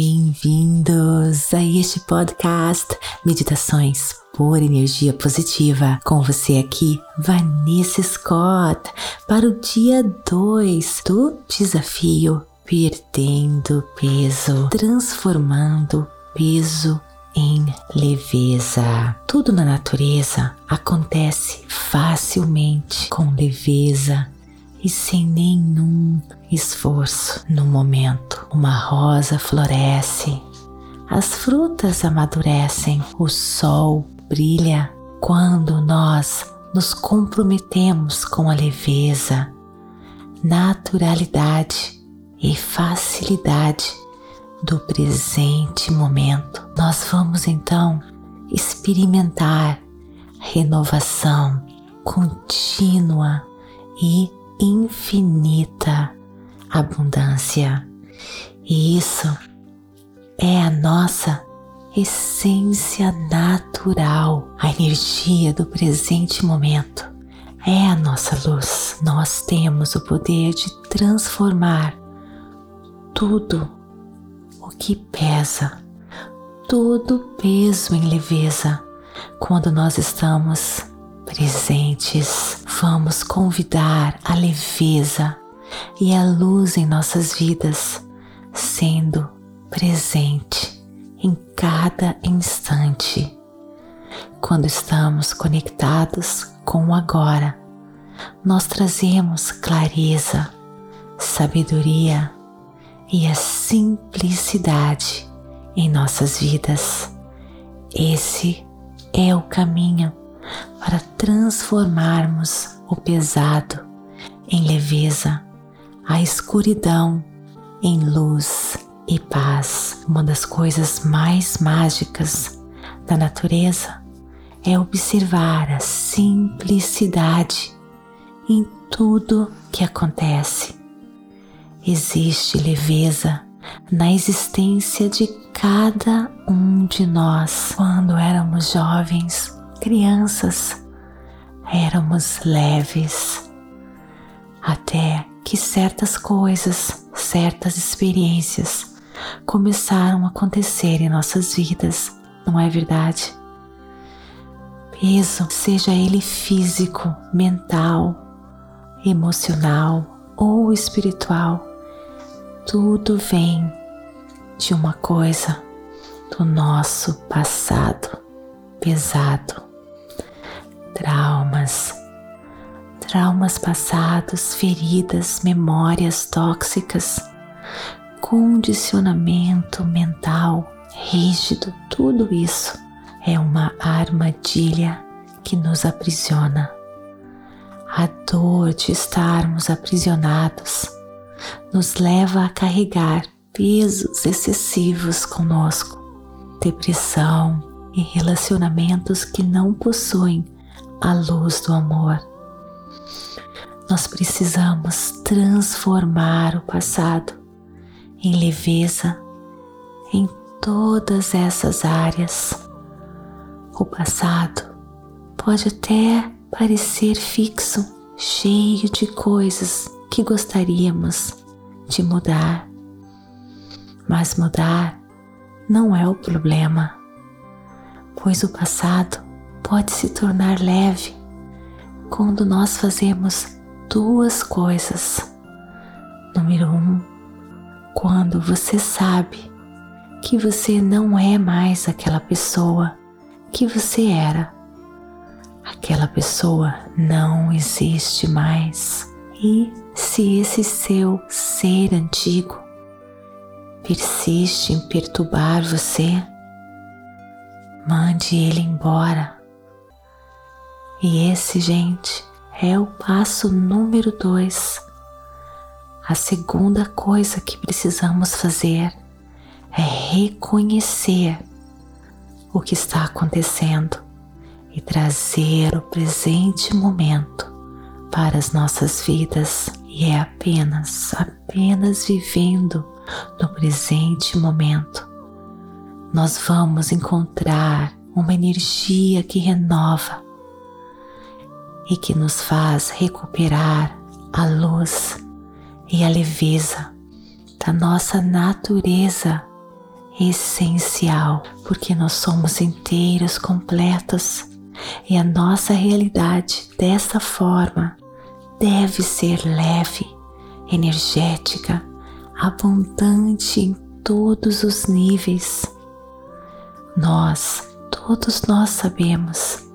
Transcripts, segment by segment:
Bem-vindos a este podcast Meditações por Energia Positiva. Com você aqui, Vanessa Scott, para o dia 2 do desafio Perdendo Peso, transformando peso em leveza. Tudo na natureza acontece facilmente com leveza e sem nenhum esforço. No momento, uma rosa floresce, as frutas amadurecem, o sol brilha quando nós nos comprometemos com a leveza, naturalidade e facilidade do presente momento. Nós vamos então experimentar renovação contínua e infinita abundância. E isso é a nossa essência natural, a energia do presente momento. É a nossa luz. Nós temos o poder de transformar tudo o que pesa, todo peso em leveza quando nós estamos presentes. Vamos convidar a leveza e a luz em nossas vidas, sendo presente em cada instante. Quando estamos conectados com o agora, nós trazemos clareza, sabedoria e a simplicidade em nossas vidas. Esse é o caminho para transformarmos o pesado em leveza, a escuridão em luz e paz. Uma das coisas mais mágicas da natureza é observar a simplicidade em tudo que acontece. Existe leveza na existência de cada um de nós. Quando éramos jovens, crianças, éramos leves, até que certas coisas, certas experiências começaram a acontecer em nossas vidas, não é verdade? Peso, seja ele físico, mental, emocional ou espiritual, tudo vem de uma coisa do nosso passado pesado traumas, traumas passados, feridas, memórias tóxicas, condicionamento mental rígido, tudo isso é uma armadilha que nos aprisiona. A dor de estarmos aprisionados nos leva a carregar pesos excessivos conosco, depressão e relacionamentos que não possuem a luz do amor. Nós precisamos transformar o passado em leveza em todas essas áreas. O passado pode até parecer fixo, cheio de coisas que gostaríamos de mudar, mas mudar não é o problema, pois o passado pode se tornar leve quando nós fazemos duas coisas. Número um, quando você sabe que você não é mais aquela pessoa que você era. Aquela pessoa não existe mais. E se esse seu ser antigo persiste em perturbar você, mande ele embora e esse, gente, é o passo número dois. A segunda coisa que precisamos fazer é reconhecer o que está acontecendo e trazer o presente momento para as nossas vidas. E é apenas, apenas vivendo no presente momento, nós vamos encontrar uma energia que renova e que nos faz recuperar a luz e a leveza da nossa natureza essencial, porque nós somos inteiros, completos e a nossa realidade dessa forma deve ser leve, energética, abundante em todos os níveis. Nós, todos nós sabemos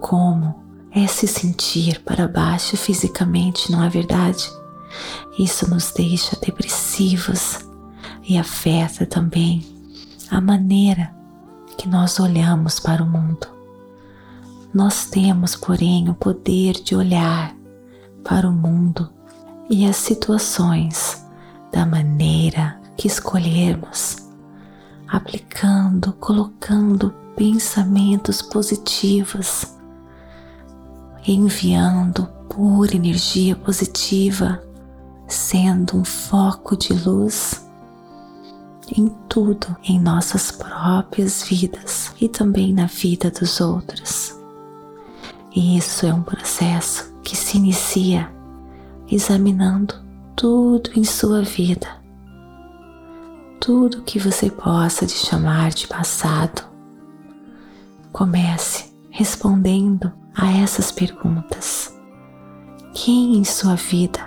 como é se sentir para baixo fisicamente, não é verdade? Isso nos deixa depressivos e afeta também a maneira que nós olhamos para o mundo. Nós temos, porém, o poder de olhar para o mundo e as situações da maneira que escolhermos, aplicando, colocando pensamentos positivos, enviando pura energia positiva, sendo um foco de luz em tudo em nossas próprias vidas e também na vida dos outros. E isso é um processo que se inicia examinando tudo em sua vida, tudo que você possa de chamar de passado. Comece respondendo a essas perguntas. Quem em sua vida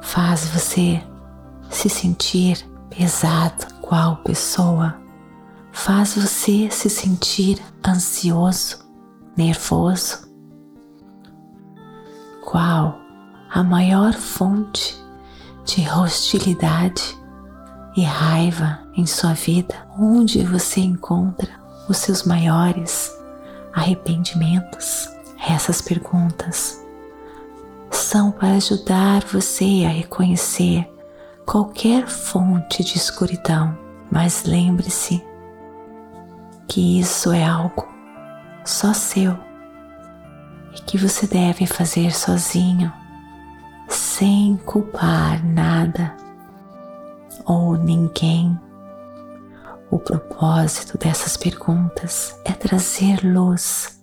faz você se sentir pesado? Qual pessoa faz você se sentir ansioso, nervoso? Qual a maior fonte de hostilidade e raiva em sua vida? Onde você encontra os seus maiores arrependimentos? Essas perguntas são para ajudar você a reconhecer qualquer fonte de escuridão, mas lembre-se que isso é algo só seu e que você deve fazer sozinho, sem culpar nada ou ninguém. O propósito dessas perguntas é trazer luz,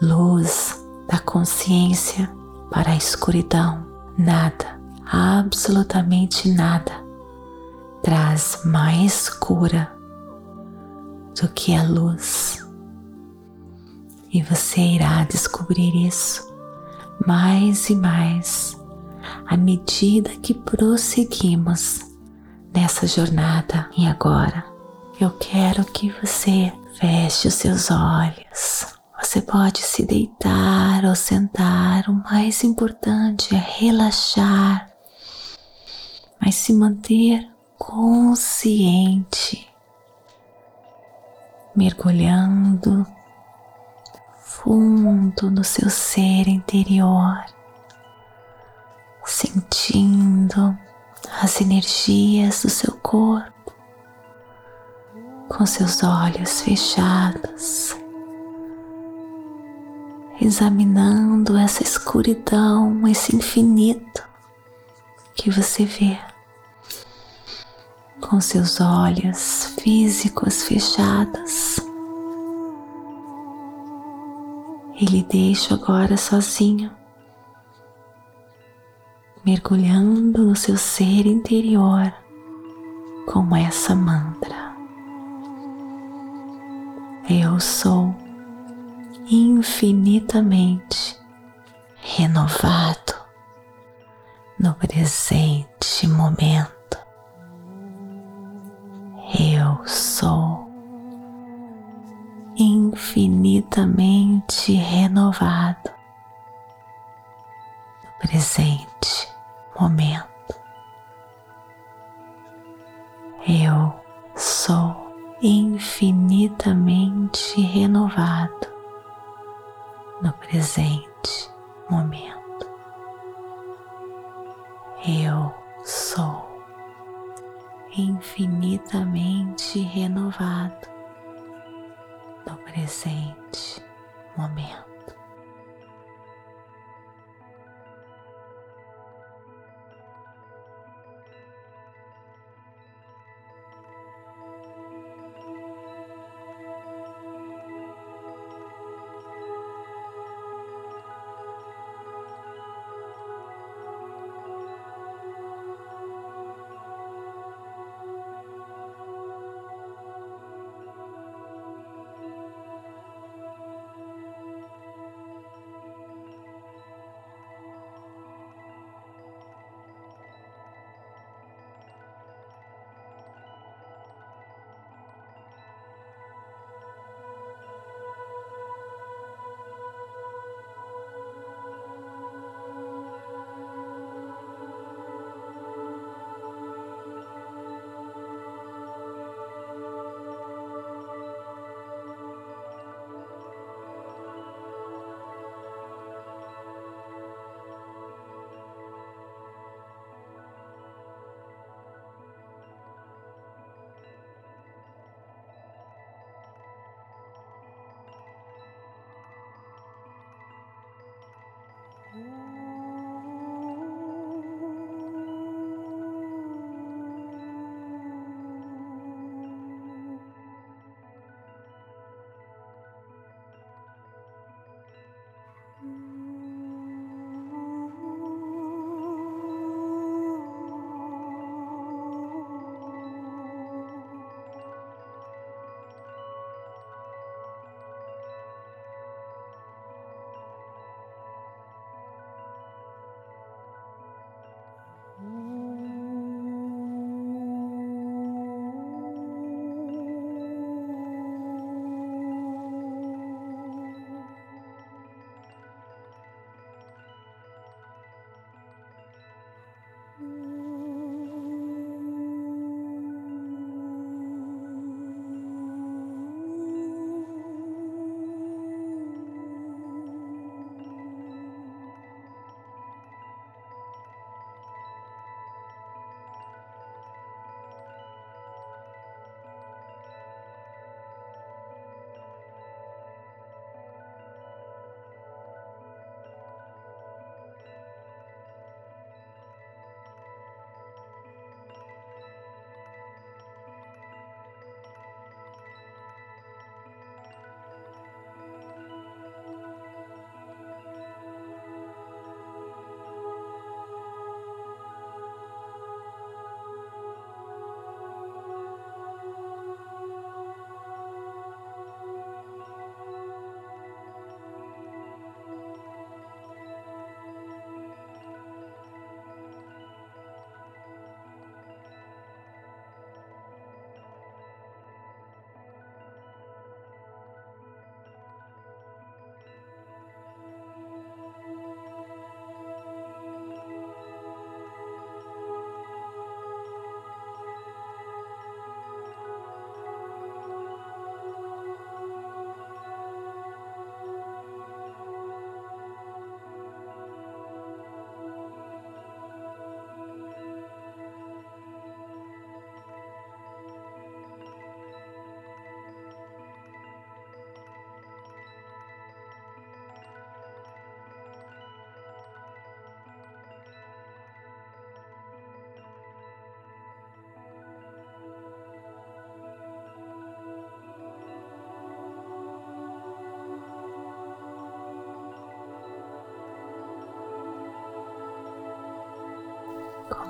luz da consciência para a escuridão. Nada absolutamente nada traz mais cura do que a luz. E você irá descobrir isso mais e mais à medida que prosseguimos nessa jornada. E agora eu quero que você feche os seus olhos. Você pode se deitar ou sentar, o mais importante é relaxar mas se manter consciente, mergulhando fundo no seu ser interior, sentindo as energias do seu corpo com seus olhos fechados, examinando essa escuridão, esse infinito que você vê com seus olhos físicos fechados. E lhe deixo agora sozinho, mergulhando no seu ser interior com essa mantra. Eu sou infinitamente renovado no presente momento. Eu sou infinitamente renovado no presente momento. Eu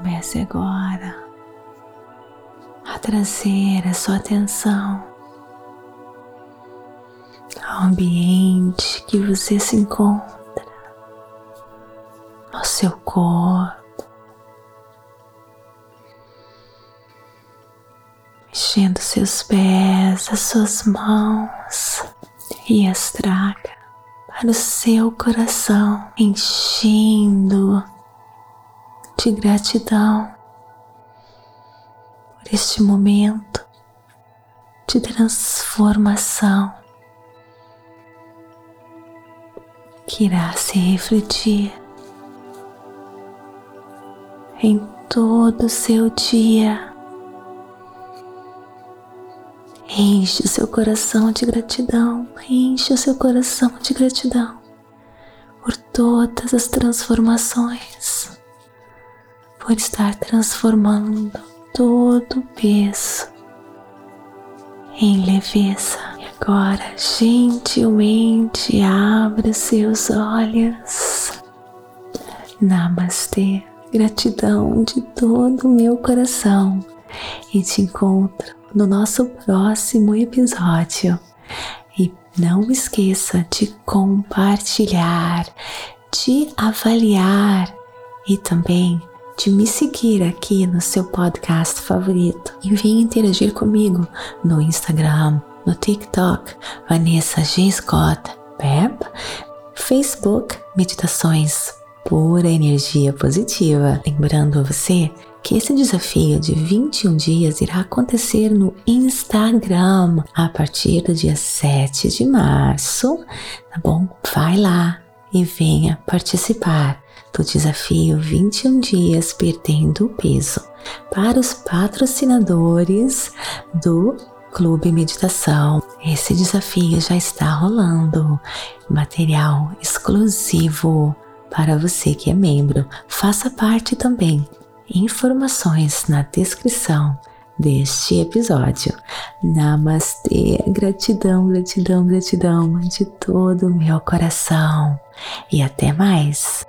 Comece agora a trazer a sua atenção ao ambiente que você se encontra, ao seu corpo, mexendo seus pés, as suas mãos e as traga para o seu coração, enchendo de gratidão por este momento de transformação que irá se refletir em todo o seu dia. Enche o seu coração de gratidão, enche o seu coração de gratidão por todas as transformações por estar transformando todo o peso em leveza. E agora, gentilmente, abra seus olhos. Namastê, gratidão de todo o meu coração e te encontro no nosso próximo episódio. E não esqueça de compartilhar, de avaliar e também de me seguir aqui no seu podcast favorito e venha interagir comigo no Instagram, no TikTok, Vanessa G. Scott, Pep, Facebook, Meditações Pura Energia Positiva. Lembrando a você que esse desafio de 21 dias irá acontecer no Instagram a partir do dia 7 de março, tá bom? Vai lá e venha participar do desafio 21 dias perdendo peso para os patrocinadores do Clube Meditação. Esse desafio já está rolando. Material exclusivo para você que é membro. Faça parte também. Informações na descrição deste episódio. Namastê, gratidão, gratidão, gratidão de todo o meu coração e até mais.